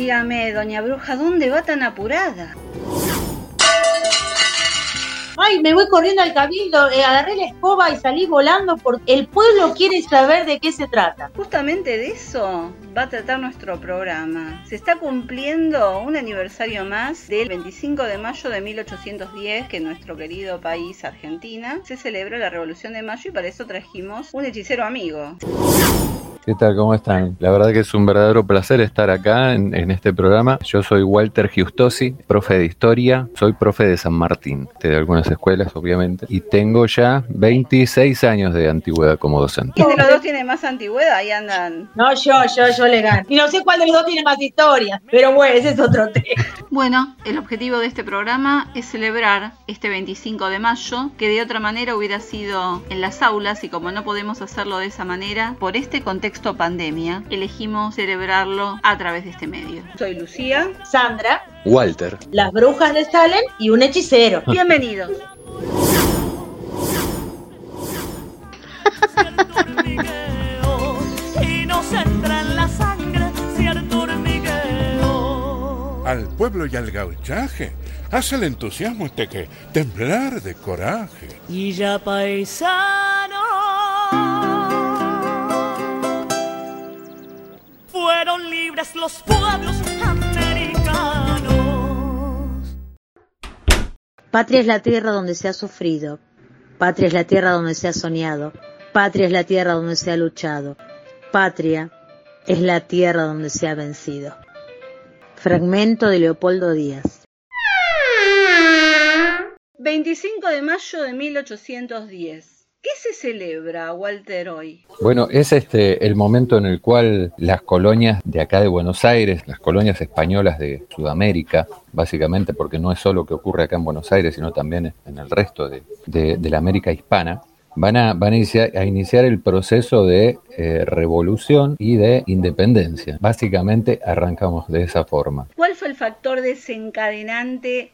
Dígame, doña Bruja, ¿dónde va tan apurada? Ay, me voy corriendo al cabildo, eh, agarré la escoba y salí volando porque el pueblo quiere saber de qué se trata. Justamente de eso va a tratar nuestro programa. Se está cumpliendo un aniversario más del 25 de mayo de 1810 que en nuestro querido país Argentina se celebró la Revolución de Mayo y para eso trajimos un hechicero amigo. ¿Qué tal? ¿Cómo están? La verdad que es un verdadero placer estar acá en, este programa. Yo soy Walter Giustosi, profe de historia, soy profe de San Martín, de algunas escuelas obviamente, y tengo ya 26 años de antigüedad como docente. ¿Quién de los dos tiene más antigüedad? Ahí andan. No, yo, yo, yo le gano. Y no sé cuál de los dos tiene más historia, pero bueno, ese es otro tema. Bueno, el objetivo de este programa es celebrar este 25 de mayo, que de otra manera hubiera sido en las aulas y como no podemos hacerlo de esa manera, por este contexto pandemia, elegimos celebrarlo a través de este medio. Soy Lucía, Sandra, Walter, las brujas de Salem y un hechicero. Bienvenidos. Al pueblo y al gauchaje hace el entusiasmo este que temblar de coraje. Y ya paisano fueron libres los pueblos americanos. Patria es la tierra donde se ha sufrido, patria es la tierra donde se ha soñado, patria es la tierra donde se ha luchado, patria es la tierra donde se ha vencido. Fragmento de Leopoldo Díaz. 25 de mayo de 1810. ¿Qué se celebra, Walter, hoy? Bueno, es este el momento en el cual las colonias de acá de Buenos Aires, las colonias españolas de Sudamérica, básicamente porque no es solo que ocurre acá en Buenos Aires, sino también en el resto de, la América hispana, van a, van a, iniciar, el proceso de eh, revolución y de independencia. Básicamente arrancamos de esa forma. ¿Cuál fue el factor desencadenante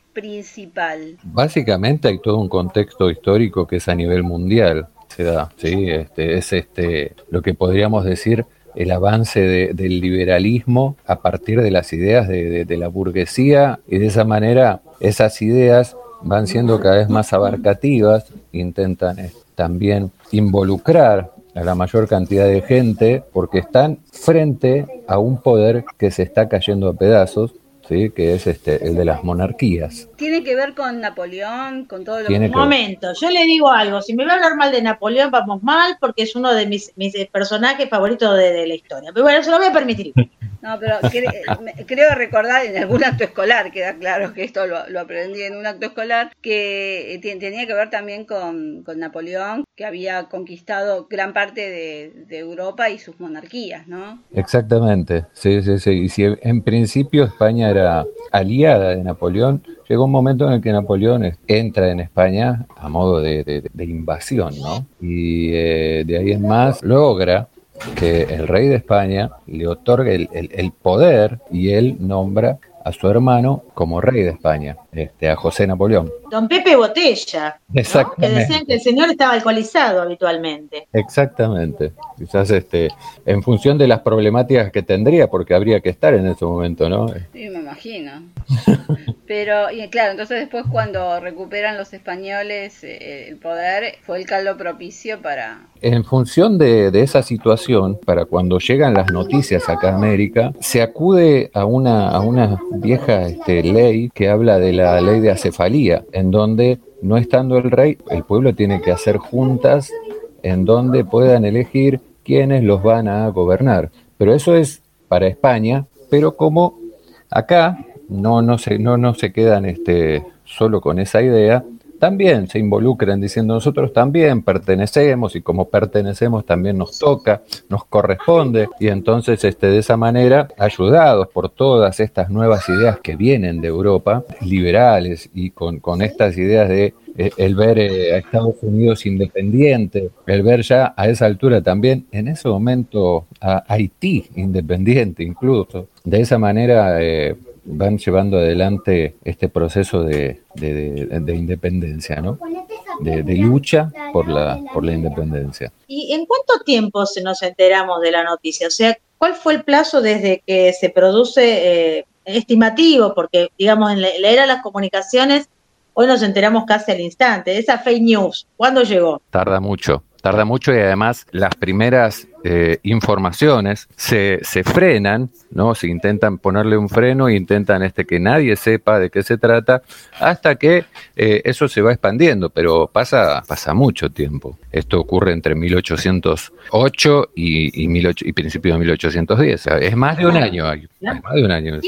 Básicamente hay todo un contexto histórico que es a nivel mundial, se da, ¿sí? Este, es este, lo que podríamos decir el avance del liberalismo a partir de las ideas de, la burguesía y de esa manera esas ideas van siendo cada vez más abarcativas, intentan eh, también involucrar a la mayor cantidad de gente porque están frente a un poder que se está cayendo a pedazos ¿sí? que es este, el de las monarquías. ¿Tiene que ver con Napoleón, con todo lo que... Un momento, yo le digo algo, si me va a hablar mal de Napoleón, vamos mal, porque es uno de mis, mis personajes favoritos de, la historia. Pero bueno, se lo voy a permitir. No, pero creo recordar en algún acto escolar, queda claro que esto lo, aprendí en un acto escolar, que tenía que ver también con, Napoleón, que había conquistado gran parte de, de, Europa y sus monarquías, ¿no? Exactamente, sí, sí, sí. Y si en principio España era aliada de Napoleón, llegó un momento en el que Napoleón entra en España a modo de, invasión, ¿no? Y eh, de ahí en más logra que el rey de España le otorgue el, poder y él nombra a su hermano como rey de España, este, a José Napoleón. Don Pepe Botella, que decían que el señor estaba alcoholizado habitualmente. Exactamente, quizás este, en función de las problemáticas que tendría, porque habría que estar en ese momento, ¿no? Sí, me imagino. Pero, y claro, entonces después cuando recuperan los españoles eh, el poder, fue el caldo propicio para... En función de, esa situación, para cuando llegan las noticias acá a América, se acude a una, a una vieja este, ley que habla de la ley de acefalía, en donde no estando el rey, el pueblo tiene que hacer juntas en donde puedan elegir quiénes los van a gobernar. Pero eso es para España, pero como acá no, no, se, no, no se quedan este, solo con esa idea, también se involucran diciendo nosotros también pertenecemos y como pertenecemos también nos toca, nos corresponde y entonces este, de esa manera, ayudados por todas estas nuevas ideas que vienen de Europa, liberales y con, con estas ideas de eh, el ver eh, a Estados Unidos independiente, el ver ya a esa altura también en ese momento a Haití independiente incluso, de esa manera... Eh, van llevando adelante este proceso de, independencia, ¿no? De, lucha por la, por la independencia. ¿Y en cuánto tiempo se nos enteramos de la noticia? O sea, ¿cuál fue el plazo desde que se produce eh, estimativo? Porque, digamos, en la era de las comunicaciones, hoy nos enteramos casi al instante. Esa fake news, ¿cuándo llegó? Tarda mucho, tarda mucho y además las primeras eh, informaciones se, se frenan, ¿no? Se intentan ponerle un freno e intentan este, que nadie sepa de qué se trata, hasta que eh, eso se va expandiendo, pero pasa, pasa mucho tiempo. Esto ocurre entre 1808 y, y, 18, y principio de 1810. Es más de un año. Hay, es más de un año.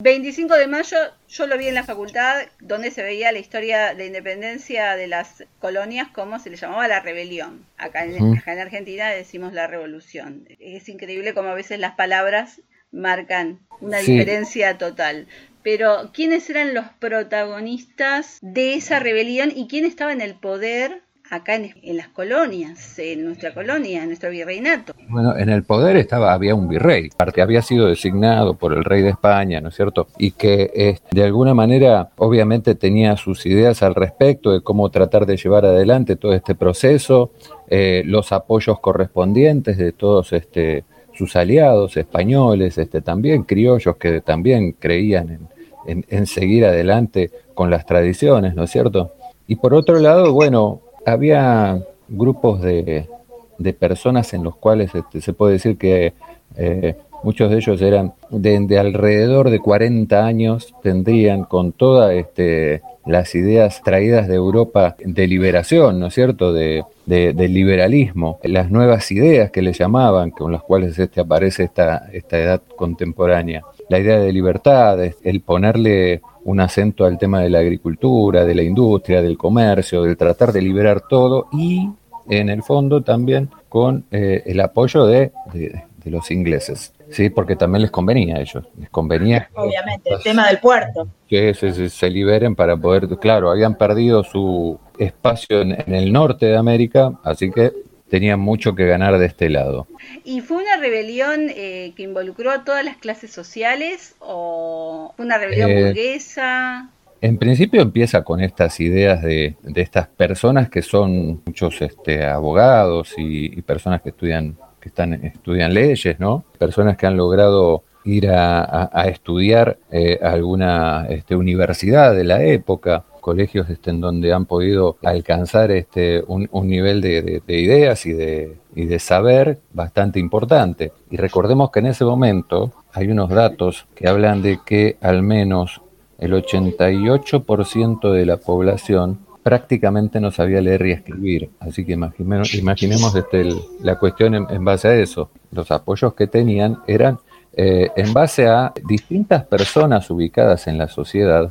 25 de mayo yo lo vi en la facultad donde se veía la historia de independencia de las colonias como se le llamaba la rebelión. Acá en, acá en Argentina decimos la revolución. Es increíble como a veces las palabras marcan una sí. diferencia total. Pero, ¿quiénes eran los protagonistas de esa rebelión y quién estaba en el poder acá en, en, las colonias, en nuestra colonia, en nuestro virreinato. Bueno, en el poder estaba, había un virrey, que había sido designado por el rey de España, ¿no es cierto? Y que eh, de alguna manera, obviamente, tenía sus ideas al respecto de cómo tratar de llevar adelante todo este proceso, eh, los apoyos correspondientes de todos este, sus aliados españoles, este, también criollos que también creían en, en, seguir adelante con las tradiciones, ¿no es cierto? Y por otro lado, bueno, había grupos de, de, personas en los cuales este, se puede decir que eh, muchos de ellos eran de, de, alrededor de 40 años, tendrían con todas este, las ideas traídas de Europa de liberación, ¿no es cierto?, de, de, del liberalismo, las nuevas ideas que le llamaban, con las cuales este, aparece esta, esta edad contemporánea, la idea de libertad, el ponerle un acento al tema de la agricultura, de la industria, del comercio, del tratar de liberar todo y en el fondo también con eh, el apoyo de, de, los ingleses, sí, porque también les convenía a ellos, les convenía. Obviamente, el tema del puerto. Que se, se, se, liberen para poder, claro, habían perdido su espacio en, en el norte de América, así que tenían mucho que ganar de este lado. ¿Y fue una rebelión eh, que involucró a todas las clases sociales o fue una rebelión eh, burguesa? En principio empieza con estas ideas de, de estas personas que son muchos este, abogados y, y, personas que estudian que están estudian leyes, ¿no? Personas que han logrado ir a, estudiar eh, a alguna este, universidad de la época colegios este, en donde han podido alcanzar este, un, un nivel de, de, de ideas y de, y de saber bastante importante. Y recordemos que en ese momento hay unos datos que hablan de que al menos el 88% de la población prácticamente no sabía leer y escribir. Así que imaginemos, imaginemos este, la cuestión en, base a eso. Los apoyos que tenían eran eh, en base a distintas personas ubicadas en la sociedad,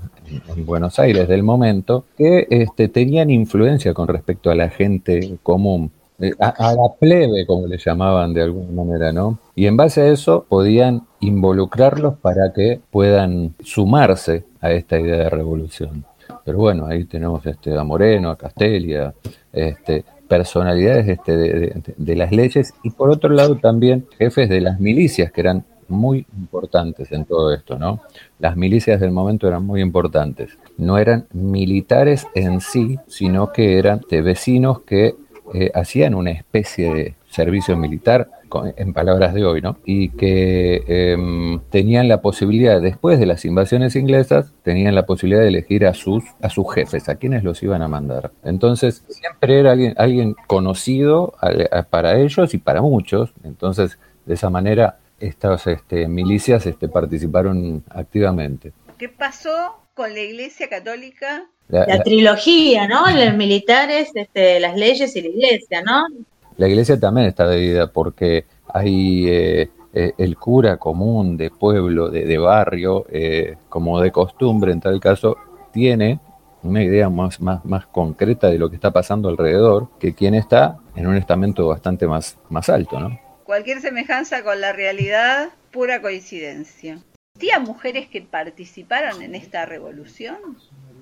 en Buenos Aires del momento, que este, tenían influencia con respecto a la gente común, eh, a, la plebe, como le llamaban de alguna manera, ¿no? Y en base a eso podían involucrarlos para que puedan sumarse a esta idea de revolución. Pero bueno, ahí tenemos este, a Moreno, a Castelia, este, personalidades este, de, de, de, las leyes y por otro lado también jefes de las milicias que eran muy importantes en todo esto, ¿no? Las milicias del momento eran muy importantes. No eran militares en sí, sino que eran de vecinos que eh, hacían una especie de servicio militar, en palabras de hoy, ¿no? Y que eh, tenían la posibilidad, después de las invasiones inglesas, tenían la posibilidad de elegir a sus, a sus jefes, a quienes los iban a mandar. Entonces, siempre era alguien, alguien conocido para ellos y para muchos. Entonces, de esa manera estas este, milicias este, participaron activamente. ¿Qué pasó con la Iglesia Católica? La, la, la trilogía, ¿no? Los militares, este, las leyes y la Iglesia, ¿no? La Iglesia también está dividida porque hay eh, eh, el cura común de pueblo, de, de barrio, eh, como de costumbre en tal caso, tiene una idea más, más, más concreta de lo que está pasando alrededor que quien está en un estamento bastante más, más alto, ¿no? Cualquier semejanza con la realidad, pura coincidencia. ¿Tía mujeres que participaron en esta revolución?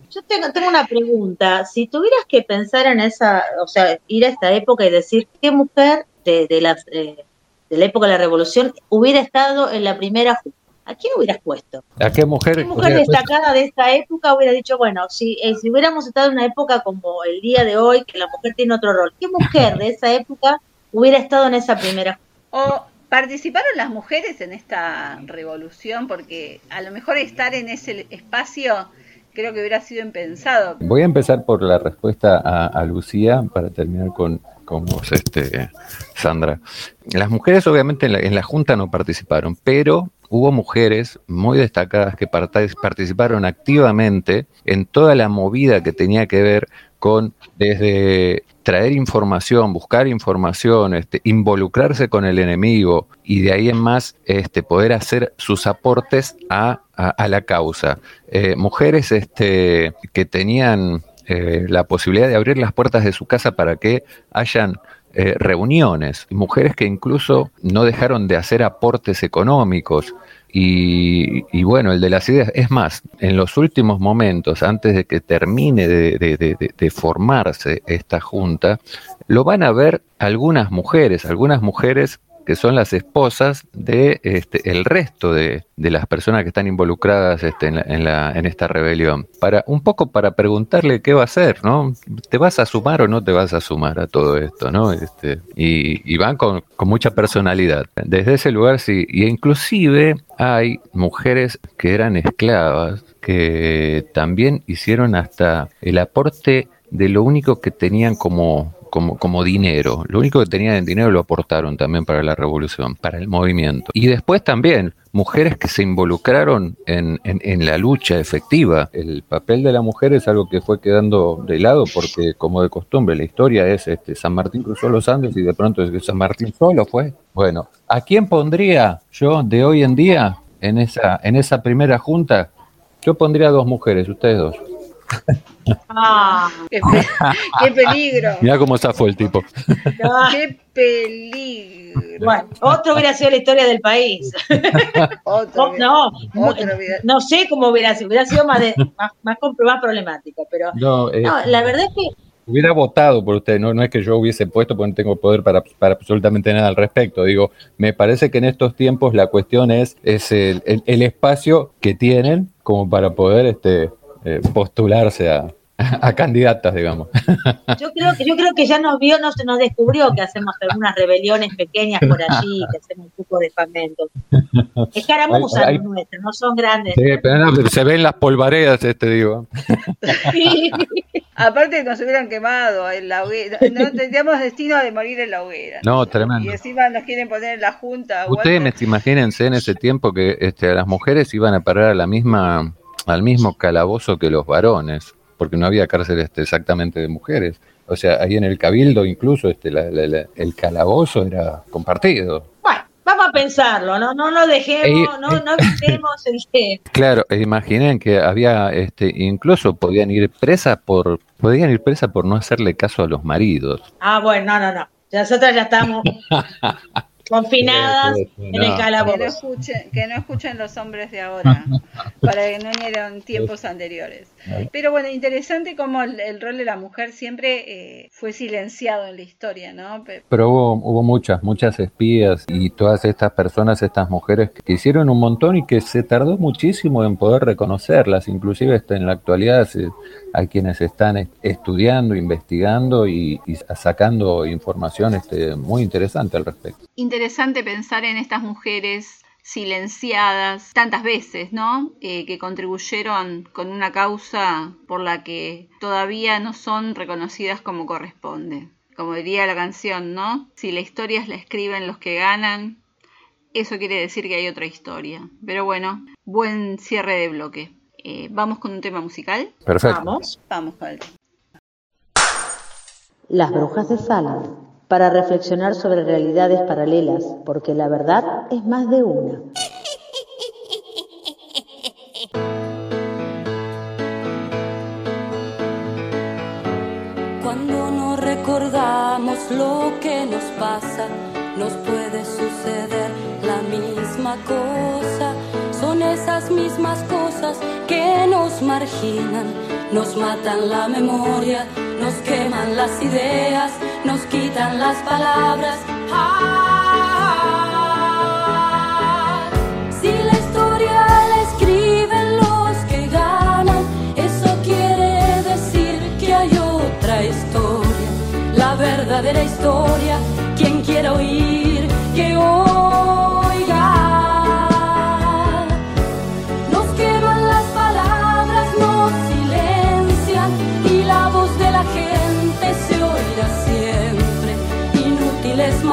Yo tengo, tengo, una pregunta. Si tuvieras que pensar en esa, o sea, ir a esta época y decir qué mujer de, de, las, eh, de la época de la revolución hubiera estado en la primera ¿A quién hubieras puesto? ¿A qué mujer? ¿Qué mujer destacada de esta época hubiera dicho, bueno, si, eh, si hubiéramos estado en una época como el día de hoy, que la mujer tiene otro rol, ¿qué mujer de esa época hubiera estado en esa primera o ¿Participaron las mujeres en esta revolución? Porque a lo mejor estar en ese espacio creo que hubiera sido impensado. Voy a empezar por la respuesta a, Lucía para terminar con, con vos, este, Sandra. Las mujeres obviamente en la, en la Junta no participaron, pero hubo mujeres muy destacadas que participaron activamente en toda la movida que tenía que ver con desde traer información, buscar información, este, involucrarse con el enemigo y de ahí en más este, poder hacer sus aportes a, la causa. Eh, mujeres este, que tenían eh, la posibilidad de abrir las puertas de su casa para que hayan eh, reuniones, mujeres que incluso no dejaron de hacer aportes económicos. Y, bueno, el de las ideas, es más, en los últimos momentos, antes de que termine de formarse esta junta, lo van a ver algunas mujeres, algunas mujeres que son las esposas de este, el resto de, las personas que están involucradas este, en, la, en, esta rebelión. Para, un poco para preguntarle qué va a hacer, ¿no? ¿Te vas a sumar o no te vas a sumar a todo esto, ¿no? Este, y, van con, mucha personalidad. Desde ese lugar sí, y inclusive hay mujeres que eran esclavas que también hicieron hasta el aporte de lo único que tenían como como, como dinero. Lo único que tenían en dinero lo aportaron también para la revolución, para el movimiento. Y después también mujeres que se involucraron en, en, la lucha efectiva. El papel de la mujer es algo que fue quedando de lado porque, como de costumbre, la historia es este, San Martín cruzó los Andes y de pronto es que San Martín solo fue. Bueno, ¿a quién pondría yo de hoy en día en esa, en esa primera junta? Yo pondría dos mujeres, ustedes dos. Ah, qué, peligro. Mira cómo fue el tipo. Qué peligro. Bueno, otro hubiera sido la historia del país. otro, no, no, sé cómo hubiera sido, hubiera sido más, de, más, más, problemático, pero no, eh, la verdad es que hubiera votado por usted, no, no es que yo hubiese puesto porque no tengo poder para, para, absolutamente nada al respecto. Digo, me parece que en estos tiempos la cuestión es, es el, el espacio que tienen como para poder este, eh, postularse a, a candidatas, digamos. Yo creo que yo creo que ya nos vio, nos, nos descubrió que hacemos algunas rebeliones pequeñas por allí, que hacemos un poco de fragmentos. Escaramuzas nuestras, no son grandes. Sí, pero se ven las polvaredas, este digo. Aparte nos hubieran quemado en la hoguera, no tendríamos destino de morir en la hoguera. No, tremendo. Y encima nos quieren poner en la junta. Ustedes imagínense en ese tiempo que este, las mujeres iban a parar a la misma al mismo calabozo que los varones, porque no había cárcel este, exactamente de mujeres. O sea, ahí en el cabildo incluso este, el calabozo era compartido. Bueno, vamos a pensarlo, no, no lo dejemos, no, no dejemos el que... Claro, e imaginen que había, este, incluso podían ir presas por, podían ir presas por no hacerle caso a los maridos. Ah, bueno, no, no, no. Nosotros ya estamos confinadas en el calabozo. Que no, escuchen, que no escuchen los hombres de ahora, para que no en tiempos anteriores. Pero bueno, interesante como el, rol de la mujer siempre eh, fue silenciado en la historia, ¿no? Pero hubo, hubo muchas, muchas espías y todas estas personas, estas mujeres que hicieron un montón y que se tardó muchísimo en poder reconocerlas, inclusive en la actualidad hay quienes están estudiando, investigando y, sacando información este, muy interesante al respecto. Interesante pensar en estas mujeres silenciadas tantas veces, ¿no? Eh, que contribuyeron con una causa por la que todavía no son reconocidas como corresponde. Como diría la canción, ¿no? Si la historia la escriben los que ganan, eso quiere decir que hay otra historia. Pero bueno, buen cierre de bloque. Eh, Vamos con un tema musical. Perfecto. Vamos. Vamos Las brujas de Salem para reflexionar sobre realidades paralelas, porque la verdad es más de una. Cuando no recordamos lo que nos pasa, nos puede suceder la misma cosa. Son esas mismas cosas que nos marginan, nos matan la memoria, nos queman las ideas nos quitan las palabras. Ah, si la historia la escriben los que ganan, eso quiere decir que hay otra historia, la verdadera historia. Quien quiera oír, que oiga.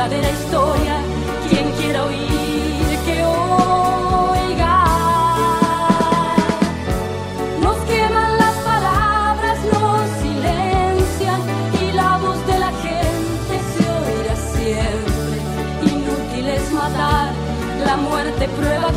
verdadera historia. Quien quiera oír, que oiga. Nos queman las palabras, nos silencian y la voz de la gente se oirá siempre. Inútil es matar, la muerte prueba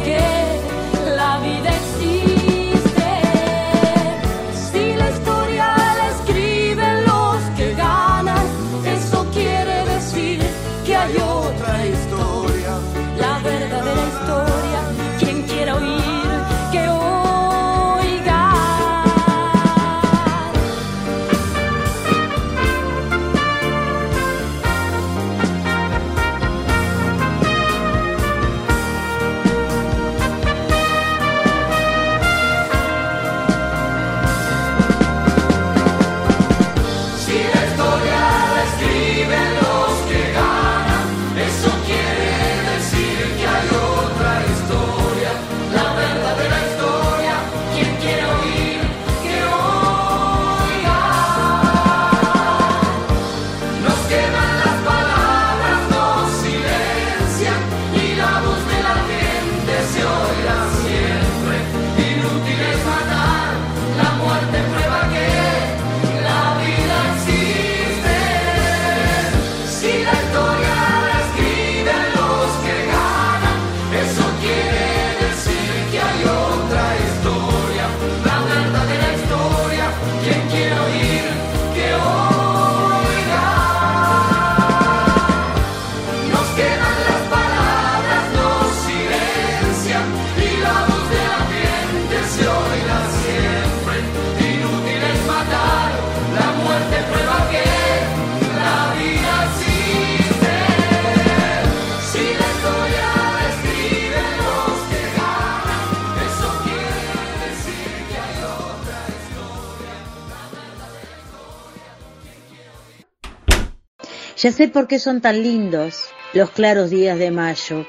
Ya sé por qué son tan lindos los claros días de mayo.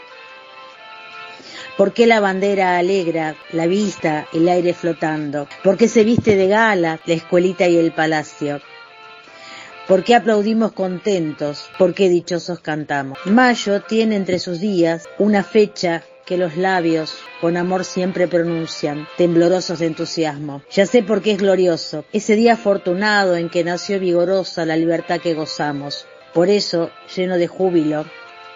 ¿Por qué la bandera alegra la vista, el aire flotando? ¿Por qué se viste de gala la escuelita y el palacio? ¿Por qué aplaudimos contentos? ¿Por qué dichosos cantamos? Mayo tiene entre sus días una fecha que los labios con amor siempre pronuncian, temblorosos de entusiasmo. Ya sé por qué es glorioso, ese día afortunado en que nació vigorosa la libertad que gozamos. Por eso, lleno de júbilo,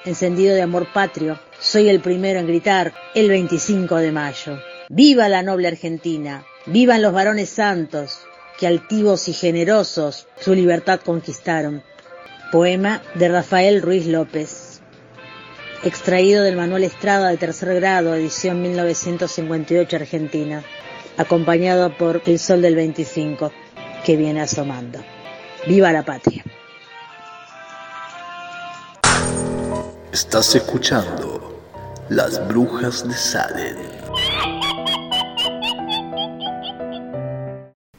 encendido de amor patrio, soy el primero en gritar el 25 de mayo. ¡Viva la noble Argentina! ¡Vivan los varones santos! que altivos y generosos su libertad conquistaron. Poema de Rafael Ruiz López. Extraído del Manuel Estrada de tercer grado, edición 1958 Argentina. Acompañado por El Sol del 25, que viene asomando. ¡Viva la patria! Estás escuchando Las Brujas de Salem.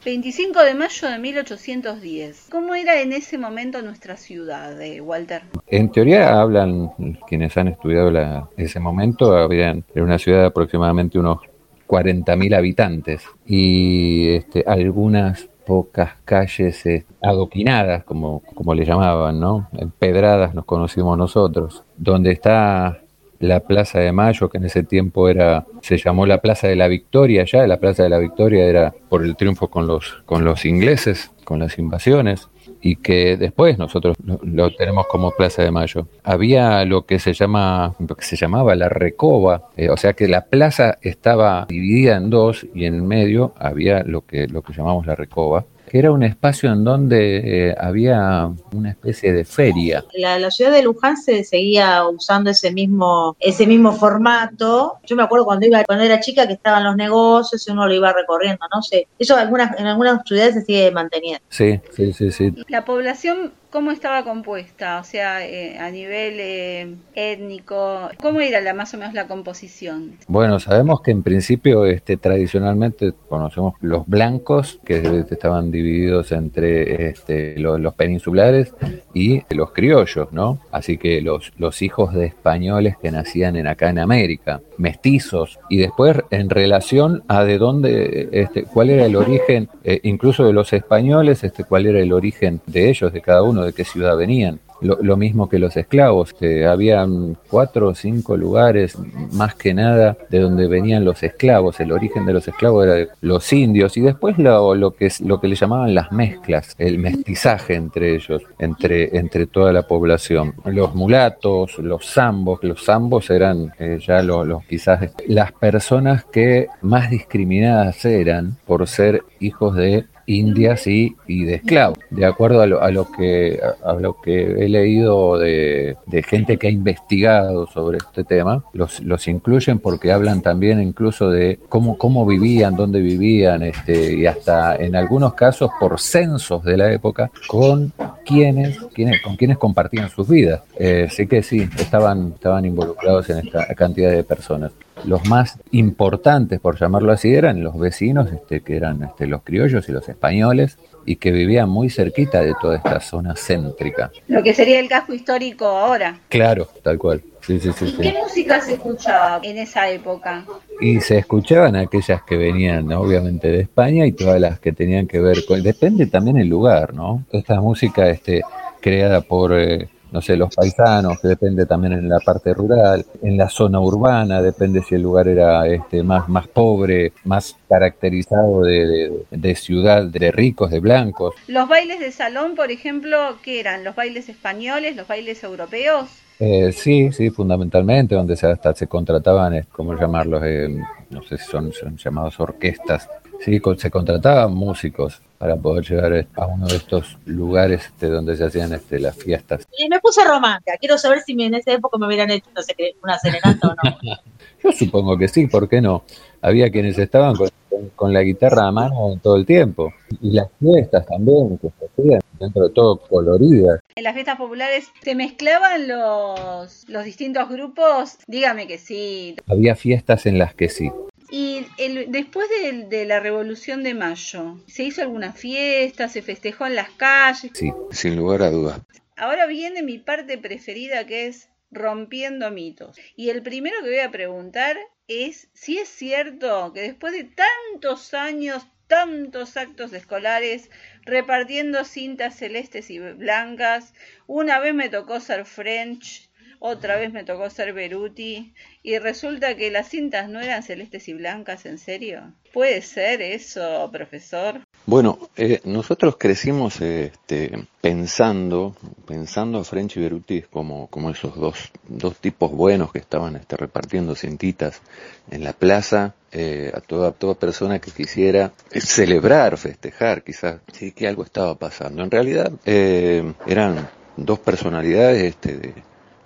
25 de mayo de 1810. ¿Cómo era en ese momento nuestra ciudad, eh, Walter? En teoría hablan quienes han estudiado la- ese momento, habían era una ciudad de aproximadamente unos 40.000 habitantes y este, algunas pocas calles eh, adoquinadas, como, como le llamaban, ¿no? Pedradas nos conocimos nosotros, donde está la Plaza de Mayo, que en ese tiempo era, se llamó la Plaza de la Victoria, ya la Plaza de la Victoria era por el triunfo con los, con los ingleses, con las invasiones, y que después nosotros lo, tenemos como Plaza de Mayo. Había lo que se llama, que se llamaba la Recoba, eh, o sea que la plaza estaba dividida en dos y en medio había lo que, lo que llamamos la Recoba. Que era un espacio en donde eh, había una especie de feria. La, la ciudad de Luján se seguía usando ese mismo, ese mismo formato. Yo me acuerdo cuando iba, cuando era chica que estaban los negocios y uno lo iba recorriendo, no sé. Eso algunas, en algunas ciudades se sigue manteniendo. Sí, sí, sí, sí. La población ¿Cómo estaba compuesta? O sea, eh, a nivel eh, étnico, ¿cómo era la, más o menos la composición? Bueno, sabemos que en principio este, tradicionalmente conocemos los blancos, que estaban divididos entre este, los, peninsulares y los criollos, ¿no? Así que los, los hijos de españoles que nacían en acá en América, mestizos, y después en relación a de dónde, este, cuál era el origen, eh, incluso de los españoles, este, cuál era el origen de ellos, de cada uno, de qué ciudad venían. Lo, mismo que los esclavos, que habían cuatro o cinco lugares más que nada de donde venían los esclavos. El origen de los esclavos era los indios y después lo, lo que lo que le llamaban las mezclas, el mestizaje entre ellos, entre, entre toda la población. Los mulatos, los zambos, los zambos eran eh, ya los, los quizás las personas que más discriminadas eran por ser hijos de indias y, y de esclavos. De acuerdo a lo, a lo que a, lo que he leído de, gente que ha investigado sobre este tema, los, los incluyen porque hablan también incluso de cómo, cómo vivían, dónde vivían, este, y hasta en algunos casos por censos de la época, con quienes, con quienes compartían sus vidas. Eh, sí que sí, estaban, estaban involucrados en esta cantidad de personas los más importantes, por llamarlo así, eran los vecinos, este, que eran este, los criollos y los españoles, y que vivían muy cerquita de toda esta zona céntrica. Lo que sería el casco histórico ahora. Claro, tal cual. Sí, sí, sí, ¿Y sí. qué música se escuchaba en esa época? Y se escuchaban aquellas que venían obviamente de España y todas las que tenían que ver con... Depende también el lugar, ¿no? Esta música este, creada por... eh, no sé, los paisanos, que depende también en la parte rural, en la zona urbana, depende si el lugar era este, más, más pobre, más caracterizado de, de- de ciudad, de ricos, de blancos. Los bailes de salón, por ejemplo, ¿qué eran? ¿Los bailes españoles, los bailes europeos? Eh, sí, sí, fundamentalmente, donde se, hasta se contrataban, ¿cómo llamarlos? Eh, no sé si son, son llamados orquestas. Sí, se contrataban músicos para poder llegar eh, a uno de estos lugares este, donde se hacían este, las fiestas. Y me puse romántica. Quiero saber si me- en esa época me hubieran hecho no sé una serenata o no. Yo supongo que sí, ¿por qué no? Había quienes estaban con, con- con la guitarra a mano todo el tiempo. Y las fiestas también, que se hacían, dentro de todo coloridas. En las fiestas populares se mezclaban los, los distintos grupos. Dígame que sí. Había fiestas en las que sí. Y el- después de, de la Revolución de Mayo, ¿se hizo alguna fiesta? ¿Se festejó en las calles? Sí, sin lugar a dudas. Ahora viene mi parte preferida que es rompiendo mitos. Y el primero que voy a preguntar es si es cierto que después de tantos años, tantos actos escolares, repartiendo cintas celestes y blancas, una vez me tocó ser French, otra vez me tocó ser Beruti, y resulta que las cintas no eran celestes y blancas, ¿en serio? ¿Puede ser eso, profesor? Bueno, eh, nosotros crecimos este, pensando, pensando a French y Beruti como, como esos dos, dos tipos buenos que estaban este, repartiendo cintitas en la plaza eh, a toda, toda persona que quisiera celebrar, festejar, quizás sí que algo estaba pasando. En realidad eh, eran dos personalidades este, de,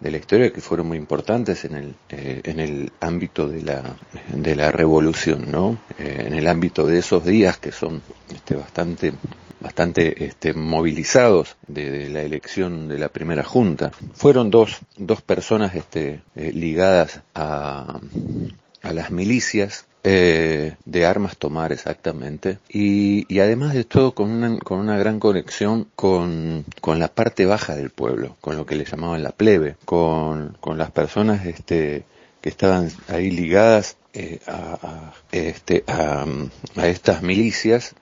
de la historia que fueron muy importantes en el, eh, en el ámbito de la, de la revolución, ¿no? Eh, en el ámbito de esos días que son este, bastante bastante este, movilizados de, la elección de la primera junta. Fueron dos, dos personas este, eh, ligadas a, a las milicias eh, de armas tomar exactamente. Y, además de todo con una, con una gran conexión con, con la parte baja del pueblo, con lo que le llamaban la plebe, con, con las personas este, que estaban ahí ligadas eh, a, este, a, a estas milicias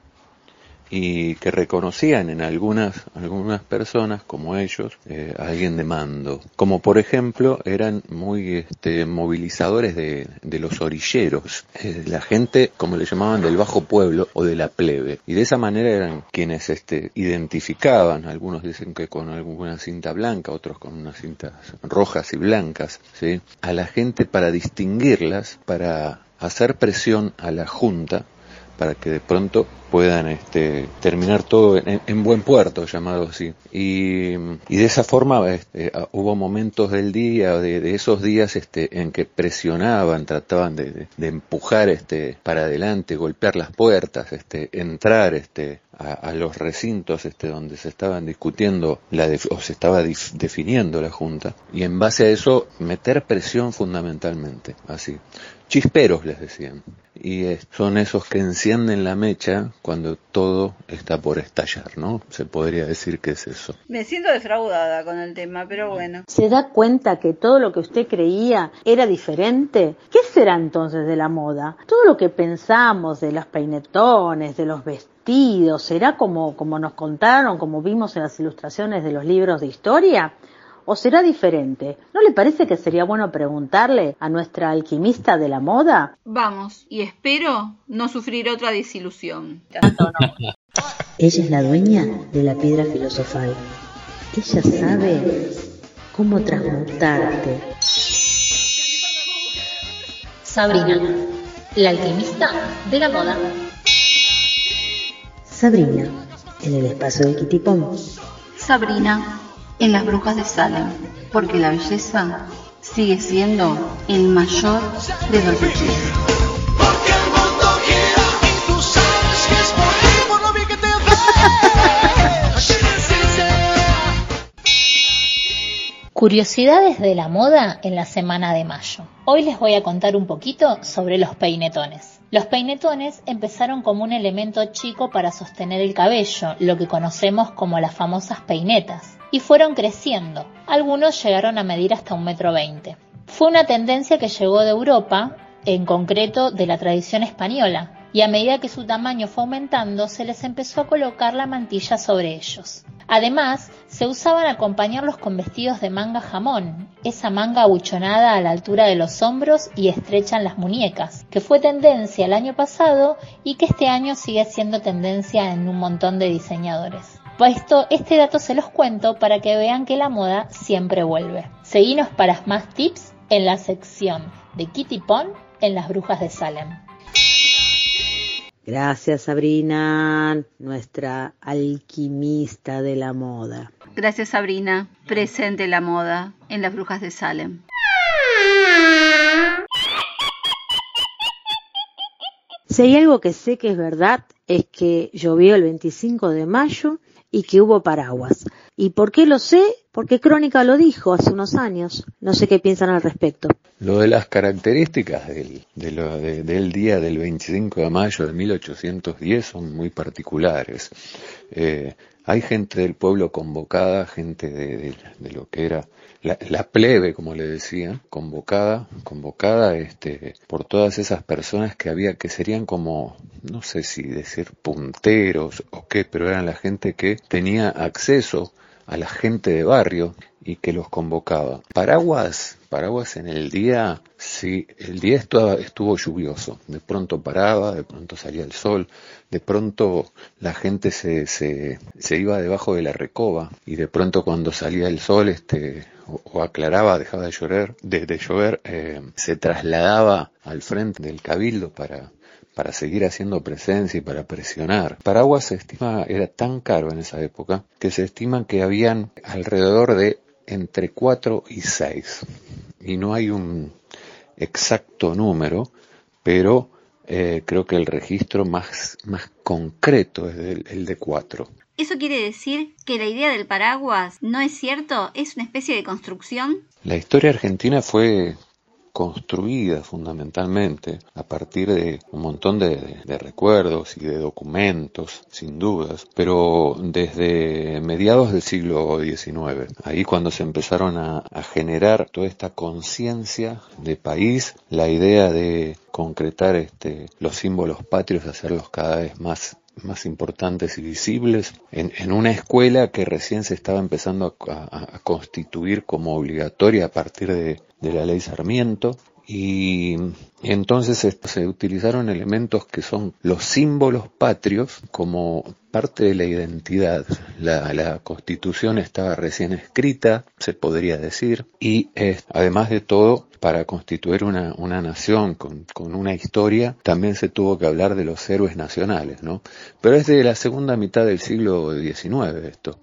y que reconocían en algunas, algunas personas, como ellos, eh, a alguien de mando. Como por ejemplo, eran muy este, movilizadores de, de los orilleros, eh, la gente, como le llamaban, del bajo pueblo o de la plebe. Y de esa manera eran quienes este, identificaban, algunos dicen que con alguna cinta blanca, otros con unas cintas rojas y blancas, ¿sí? a la gente para distinguirlas, para hacer presión a la Junta, para que de pronto puedan este, terminar todo en, buen puerto, llamado así. Y, de esa forma este, hubo momentos del día, de, esos días este, en que presionaban, trataban de, empujar este, para adelante, golpear las puertas, este, entrar este, a, los recintos este, donde se estaban discutiendo la o se estaba definiendo la Junta y en base a eso meter presión fundamentalmente, así. Chisperos les decían. Y son esos que encienden la mecha cuando todo está por estallar, ¿no? Se podría decir que es eso. Me siento defraudada con el tema, pero bueno. ¿Se da cuenta que todo lo que usted creía era diferente? ¿Qué será entonces de la moda? Todo lo que pensamos de los peinetones, de los vestidos, ¿será como, como nos contaron, como vimos en las ilustraciones de los libros de historia? ¿O será diferente? ¿No le parece que sería bueno preguntarle a nuestra alquimista de la moda? Vamos, y espero no sufrir otra desilusión. Ella es la dueña de la piedra filosofal. Ella sabe cómo transmutarte. Sabrina, la alquimista de la moda. Sabrina, en el espacio del Kitipón. Sabrina, en las brujas de Salem, porque la belleza sigue siendo el mayor de los hechizos. Curiosidades de la moda en la semana de mayo. Hoy les voy a contar un poquito sobre los peinetones. Los peinetones empezaron como un elemento chico para sostener el cabello, lo que conocemos como las famosas peinetas y fueron creciendo. Algunos llegaron a medir hasta un metro veinte. Fue una tendencia que llegó de Europa, en concreto de la tradición española, y a medida que su tamaño fue aumentando se les empezó a colocar la mantilla sobre ellos. Además, se usaban acompañarlos con vestidos de manga jamón, esa manga abuchonada a la altura de los hombros y estrecha en las muñecas, que fue tendencia el año pasado y que este año sigue siendo tendencia en un montón de diseñadores. Esto, este dato se los cuento para que vean que la moda siempre vuelve. Seguinos para más tips en la sección de Kitty Pond en las brujas de Salem. Gracias Sabrina, nuestra alquimista de la moda. Gracias Sabrina, presente la moda en las brujas de Salem. Si hay algo que sé que es verdad, es que llovió el 25 de mayo y que hubo paraguas. ¿Y por qué lo sé? Porque Crónica lo dijo hace unos años. No sé qué piensan al respecto. Lo de las características del, del día del 25 de mayo de 1810 son muy particulares. Eh, hay gente del pueblo convocada, gente de, lo que era la, plebe, como le decía, convocada, convocada este, por todas esas personas que había, que serían como, no sé si decir punteros o qué, pero eran la gente que tenía acceso a la gente de barrio y que los convocaba. Paraguas, paraguas en el día, sí, el día estuvo, estuvo lluvioso, de pronto paraba, de pronto salía el sol, de pronto la gente se, se, se iba debajo de la recoba y de pronto cuando salía el sol este o, aclaraba, dejaba de llover, de, llover eh, se trasladaba al frente del cabildo para, para seguir haciendo presencia y para presionar. Paraguas se estima, era tan caro en esa época, que se estima que habían alrededor de entre 4 y 6. Y no hay un exacto número, pero eh, creo que el registro más, más concreto es el, de cuatro. ¿Eso quiere decir que la idea del paraguas no es cierto? ¿Es una especie de construcción? La historia argentina fue construida fundamentalmente a partir de un montón de, recuerdos y de documentos, sin dudas, pero desde mediados del siglo XIX, ahí cuando se empezaron a, generar toda esta conciencia de país, la idea de concretar este, los símbolos patrios, hacerlos cada vez más más importantes y visibles en, una escuela que recién se estaba empezando a, constituir como obligatoria a partir de, la ley Sarmiento y, Entonces se utilizaron elementos que son los símbolos patrios como parte de la identidad. La, constitución estaba recién escrita, se podría decir, y además de todo, para constituir una, nación con, con, una historia, también se tuvo que hablar de los héroes nacionales, ¿no? Pero es de la segunda mitad del siglo XIX esto.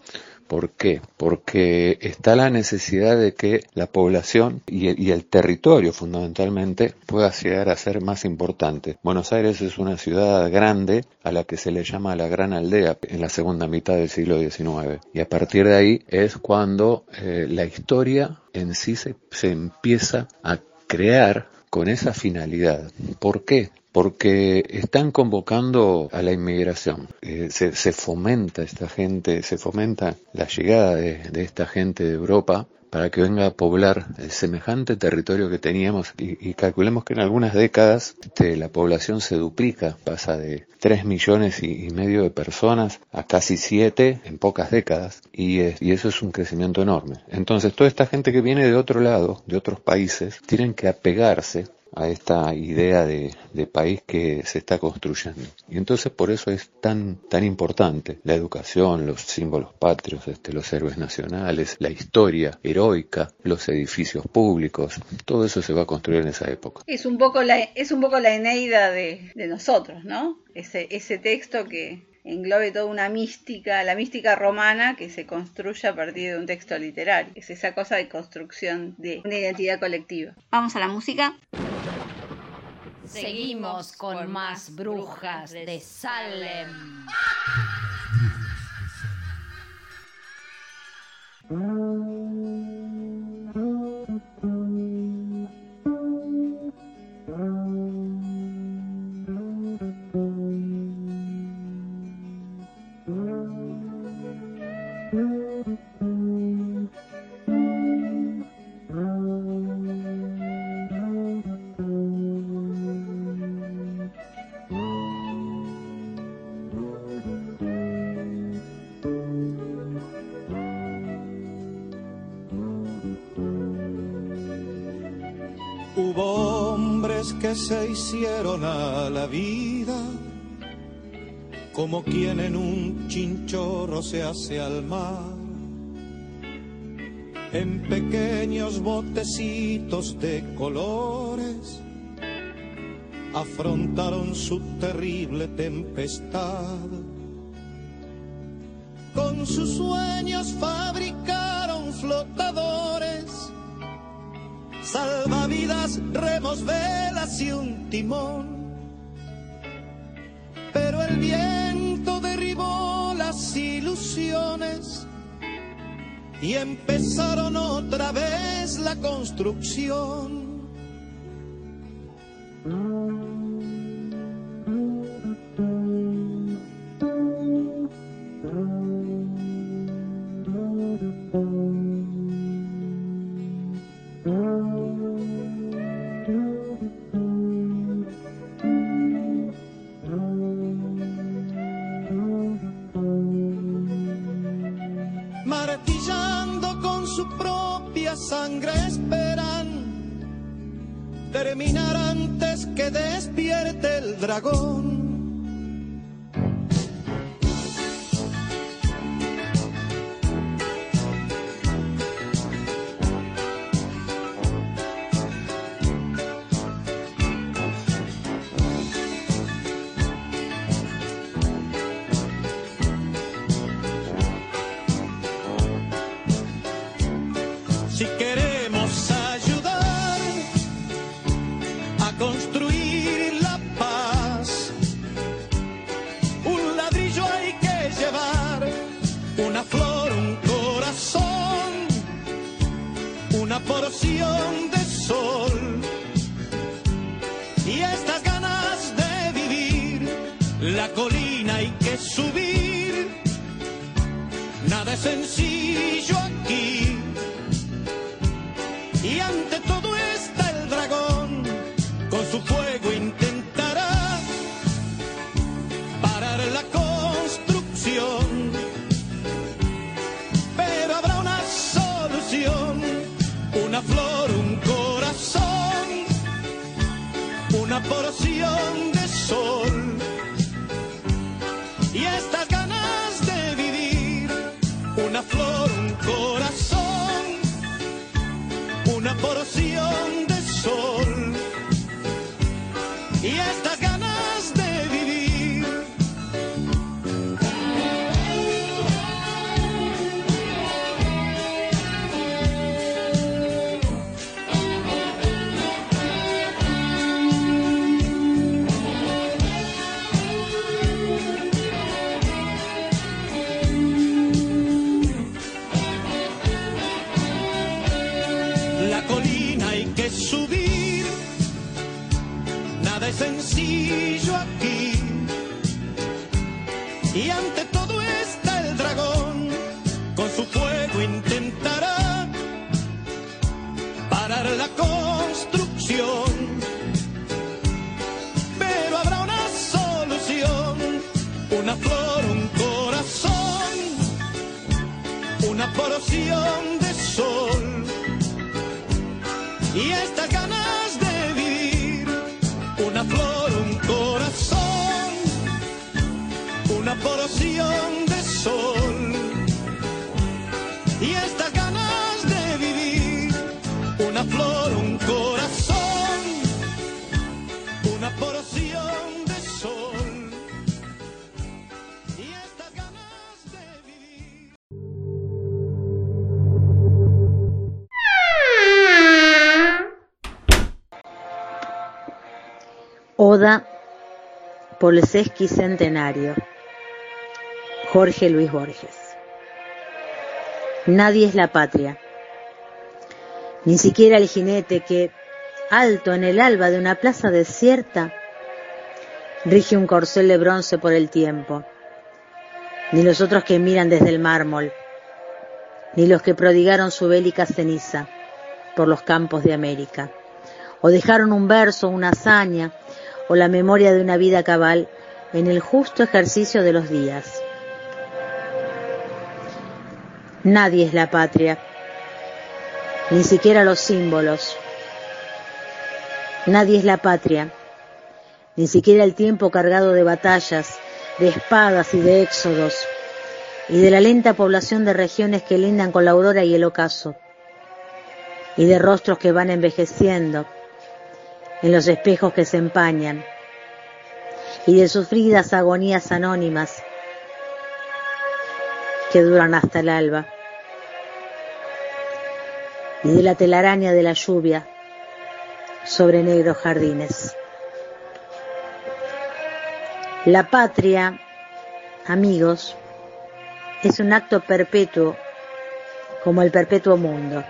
¿Por qué? Porque está la necesidad de que la población y el, territorio fundamentalmente pueda llegar a ser más importante. Buenos Aires es una ciudad grande a la que se le llama la gran aldea en la segunda mitad del siglo XIX. Y a partir de ahí es cuando eh, la historia en sí se, se empieza a crear con esa finalidad. ¿Por qué? porque están convocando a la inmigración. Eh, se, fomenta esta gente, se fomenta la llegada de, esta gente de Europa para que venga a poblar el semejante territorio que teníamos y, calculemos que en algunas décadas este, la población se duplica, pasa de 3 millones y, medio de personas a casi 7 en pocas décadas y, y eso es un crecimiento enorme. Entonces toda esta gente que viene de otro lado, de otros países, tienen que apegarse a esta idea de, país que se está construyendo. Y entonces por eso es tan, tan importante la educación, los símbolos patrios, este, los héroes nacionales, la historia heroica, los edificios públicos, todo eso se va a construir en esa época. Es un poco la, es un poco la Eneida de, de nosotros, ¿no? Ese, ese texto que, englobe toda una mística, la mística romana que se construye a partir de un texto literario. Es esa cosa de construcción de una identidad colectiva. Vamos a la música. Seguimos con más brujas de Salem. Que se hicieron a la vida, como quien en un chinchorro se hace al mar, en pequeños botecitos de colores, afrontaron su terrible tempestad. Con sus sueños fabricaron flotadores salvavidas, remos, velas y un timón. Pero el viento derribó las ilusiones y empezaron otra vez la construcción. Por el sesquicentenario. Jorge Luis Borges. Nadie es la patria, ni siquiera el jinete que, alto en el alba de una plaza desierta, rige un corcel de bronce por el tiempo, ni los otros que miran desde el mármol, ni los que prodigaron su bélica ceniza por los campos de América, o dejaron un verso, una hazaña, o la memoria de una vida cabal en el justo ejercicio de los días. Nadie es la patria, ni siquiera los símbolos. Nadie es la patria, ni siquiera el tiempo cargado de batallas, de espadas y de éxodos, y de la lenta población de regiones que lindan con la aurora y el ocaso, y de rostros que van envejeciendo, en los espejos que se empañan, y de sufridas agonías anónimas que duran hasta el alba, y de la telaraña de la lluvia sobre negros jardines. La patria, amigos, es un acto perpetuo como el perpetuo mundo.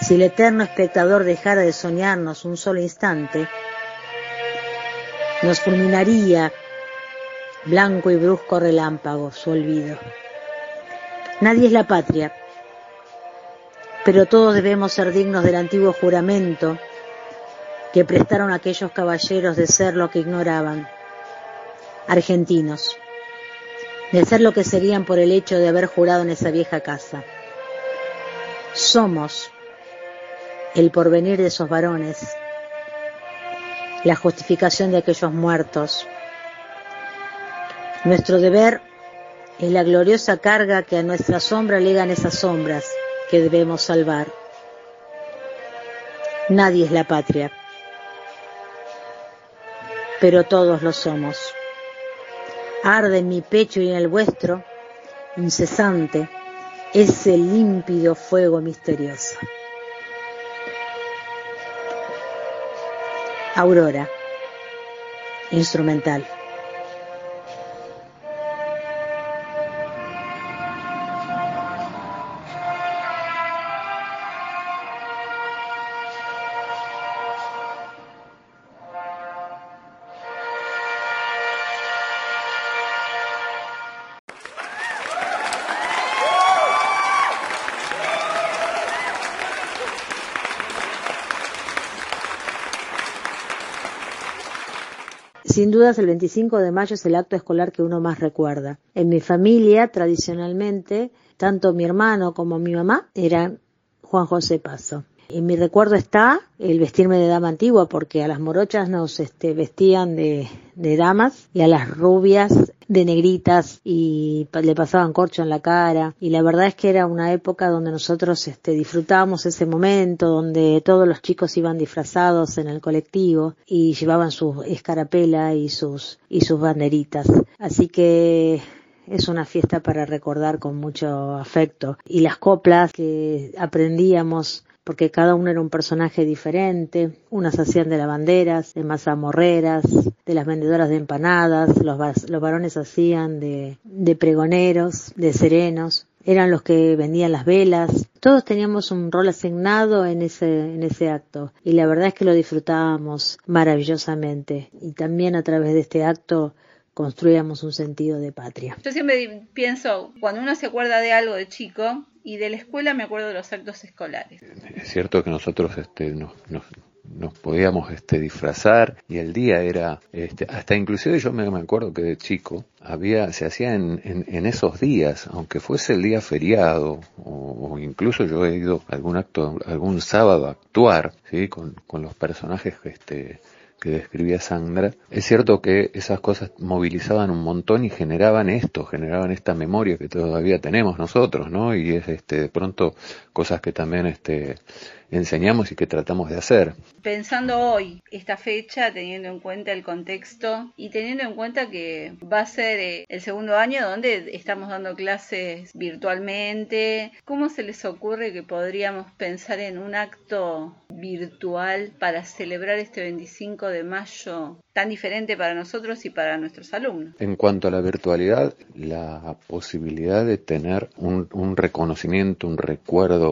Si el eterno espectador dejara de soñarnos un solo instante, nos fulminaría blanco y brusco relámpago su olvido. Nadie es la patria, pero todos debemos ser dignos del antiguo juramento que prestaron aquellos caballeros de ser lo que ignoraban, argentinos, de ser lo que serían por el hecho de haber jurado en esa vieja casa. Somos el porvenir de esos varones, la justificación de aquellos muertos. Nuestro deber es la gloriosa carga que a nuestra sombra legan esas sombras que debemos salvar. Nadie es la patria, pero todos lo somos. Arde en mi pecho y en el vuestro, incesante, ese límpido fuego misterioso. Aurora, instrumental. Dudas, el 25 de mayo es el acto escolar que uno más recuerda. En mi familia, tradicionalmente, tanto mi hermano como mi mamá eran Juan José Paso. En mi recuerdo está el vestirme de dama antigua, porque a las morochas nos este, vestían de, de damas y a las rubias de negritas y le pasaban corcho en la cara. Y la verdad es que era una época donde nosotros este, disfrutábamos ese momento donde todos los chicos iban disfrazados en el colectivo y llevaban su escarapela y sus y sus banderitas. Así que es una fiesta para recordar con mucho afecto. Y las coplas que aprendíamos porque cada uno era un personaje diferente. Unas hacían de lavanderas, de mazamorreras, de las vendedoras de empanadas, los, los varones hacían de, de pregoneros, de serenos, eran los que vendían las velas. Todos teníamos un rol asignado en ese, en ese acto y la verdad es que lo disfrutábamos maravillosamente. Y también a través de este acto construíamos un sentido de patria. Yo siempre pienso, cuando uno se acuerda de algo de chico, y de la escuela me acuerdo de los actos escolares. Es cierto que nosotros este, nos, nos, podíamos este, disfrazar y el día era, este, hasta inclusive yo me, acuerdo que de chico había, se hacía en, en, esos días, aunque fuese el día feriado o, incluso yo he ido algún acto, algún sábado a actuar, ¿sí? con, con los personajes este, que describía Sandra, es cierto que esas cosas movilizaban un montón y generaban esto, generaban esta memoria que todavía tenemos nosotros, ¿no? Y es este de pronto cosas que también este enseñamos y que tratamos de hacer. Pensando hoy esta fecha, teniendo en cuenta el contexto y teniendo en cuenta que va a ser eh, el segundo año donde estamos dando clases virtualmente, ¿cómo se les ocurre que podríamos pensar en un acto virtual para celebrar este 25 de mayo tan diferente para nosotros y para nuestros alumnos? En cuanto a la virtualidad, la posibilidad de tener un, un reconocimiento, un recuerdo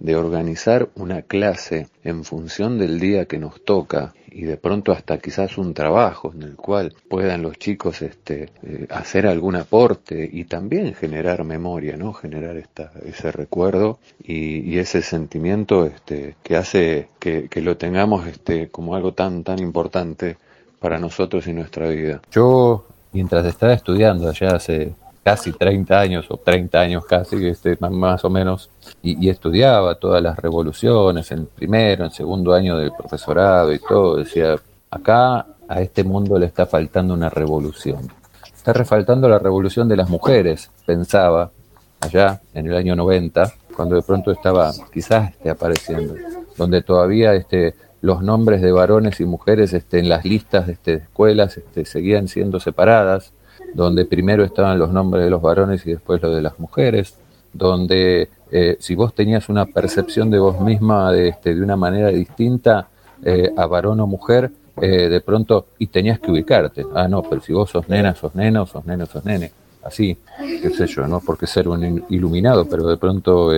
de organizar una clase en función del día que nos toca y de pronto hasta quizás un trabajo en el cual puedan los chicos este, eh, hacer algún aporte y también generar memoria, ¿no? Generar esta, ese recuerdo y, ese sentimiento este, que hace que, que, lo tengamos este, como algo tan, tan importante para nosotros y nuestra vida. Yo, mientras estaba estudiando allá hace casi 30 años o 30 años casi, este, más o menos, y, estudiaba todas las revoluciones en primero, en segundo año del profesorado y todo. Decía, acá a este mundo le está faltando una revolución. Está refaltando la revolución de las mujeres, pensaba allá en el año 90, cuando de pronto estaba quizás esté apareciendo, donde todavía este, los nombres de varones y mujeres este, en las listas este, de escuelas este, seguían siendo separadas, donde primero estaban los nombres de los varones y después los de las mujeres, donde eh, si vos tenías una percepción de vos misma de, este, de una manera distinta eh, a varón o mujer, eh, de pronto, y tenías que ubicarte. Ah, no, pero si vos sos nena, sos neno, sos neno, sos nene. Así, qué sé yo, no porque ser un iluminado, pero de pronto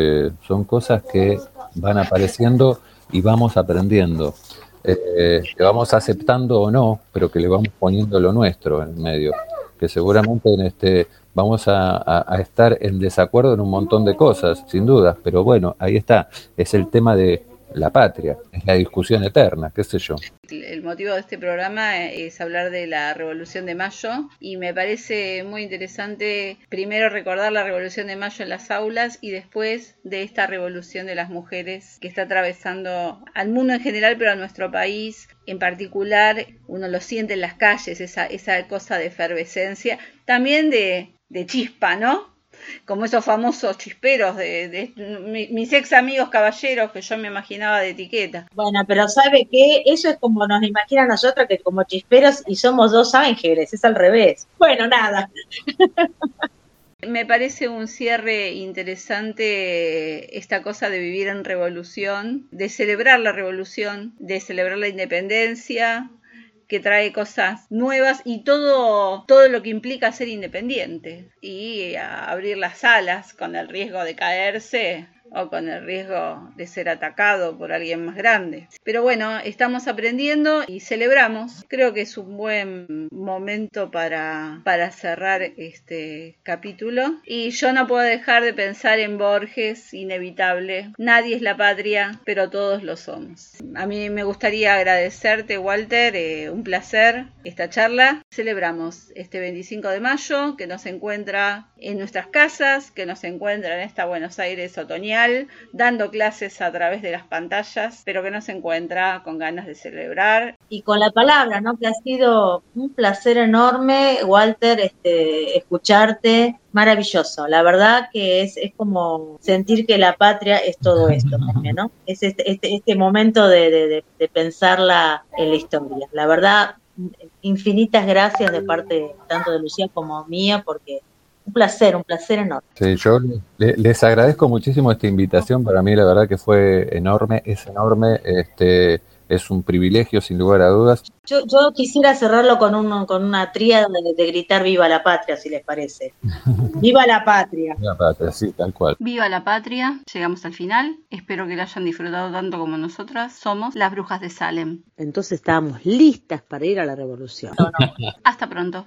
son cosas que van apareciendo y vamos aprendiendo. que vamos aceptando o no, pero que le vamos poniendo lo nuestro en medio que seguramente en este vamos a, estar en desacuerdo en un montón de cosas, sin dudas, pero bueno, ahí está, es el tema de la patria, es la discusión eterna, qué sé yo. El motivo de este programa es hablar de la Revolución de Mayo y me parece muy interesante primero recordar la Revolución de Mayo en las aulas y después de esta revolución de las mujeres que está atravesando al mundo en general, pero a nuestro país en particular. Uno lo siente en las calles, esa, esa cosa de efervescencia, también de, de chispa, ¿no? Como esos famosos chisperos de, mis ex amigos caballeros que yo me imaginaba de etiqueta. Bueno, pero ¿sabe qué? Eso es como nos imaginan nosotros que como chisperos y somos dos ángeles, es al revés. Bueno, nada. Me parece un cierre interesante esta cosa de vivir en revolución, de celebrar la revolución, de celebrar la independencia, que trae cosas nuevas y todo, todo lo que implica ser independiente y abrir las alas con el riesgo de caerse o con el riesgo de ser atacado por alguien más grande. Pero bueno, estamos aprendiendo y celebramos. Creo que es un buen momento para, para cerrar este capítulo. Y yo no puedo dejar de pensar en Borges, inevitable. Nadie es la patria, pero todos lo somos. A mí me gustaría agradecerte, Walter, eh, un placer esta charla. Celebramos este 25 de mayo que nos encuentra en nuestras casas, que nos encuentra en esta Buenos Aires otoñal genial dando clases a través de las pantallas, pero que no se encuentra con ganas de celebrar. Y con la palabra, ¿no? Que ha sido un placer enorme, Walter, este, escucharte. Maravilloso. La verdad que es, es como sentir que la patria es todo esto ¿no? Es este, este, este momento de, de, de pensarla en la historia. La verdad, infinitas gracias de parte tanto de Lucía como mía, porque un placer, un placer enorme. Sí, yo le- les agradezco muchísimo esta invitación. Para mí, la verdad que fue enorme, es enorme. Este, es un privilegio, sin lugar a dudas. Yo, yo quisiera cerrarlo con, un, con una tríada de, de gritar viva la patria, si les parece. viva la patria. Una patria, sí, tal cual. Viva la patria, llegamos al final. Espero que la hayan disfrutado tanto como nosotras. Somos las brujas de Salem. Entonces estábamos listas para ir a la revolución. Hasta pronto.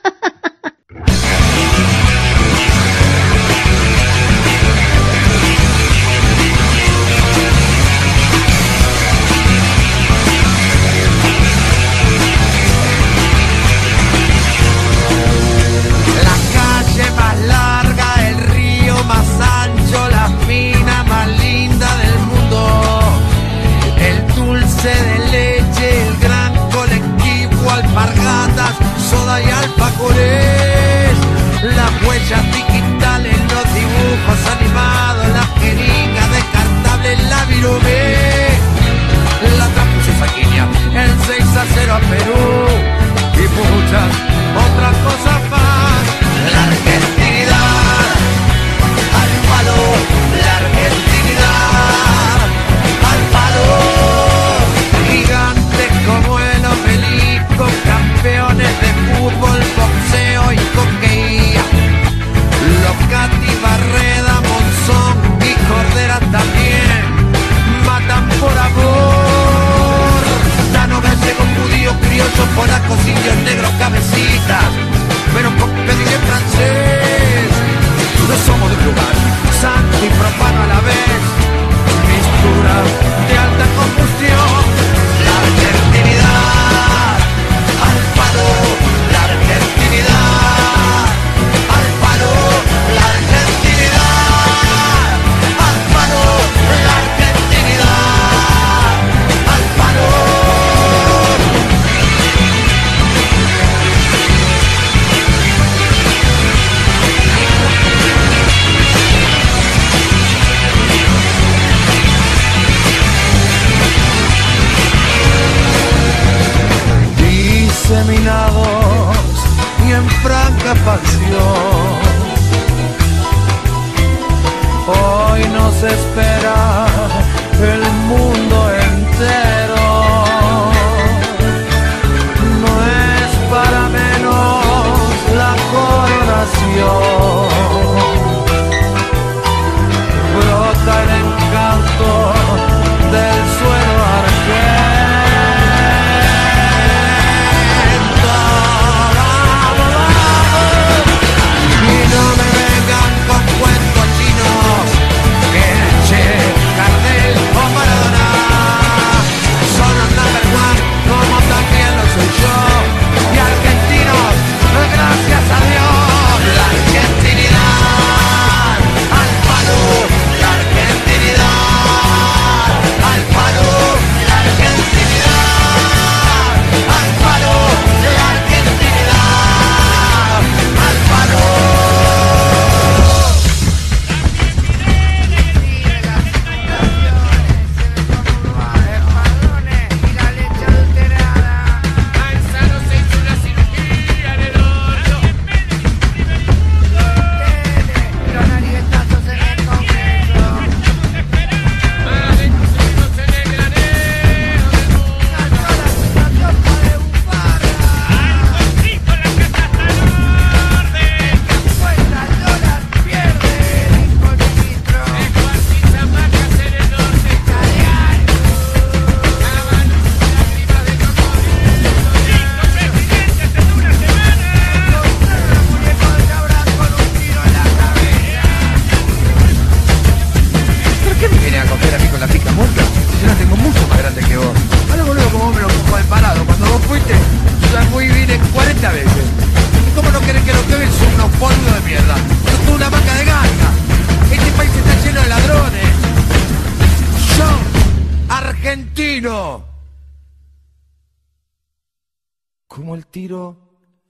tiro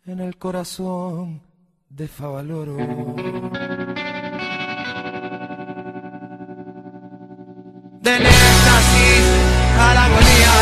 en el corazón de Favaloro. Del éxtasis a la agonía,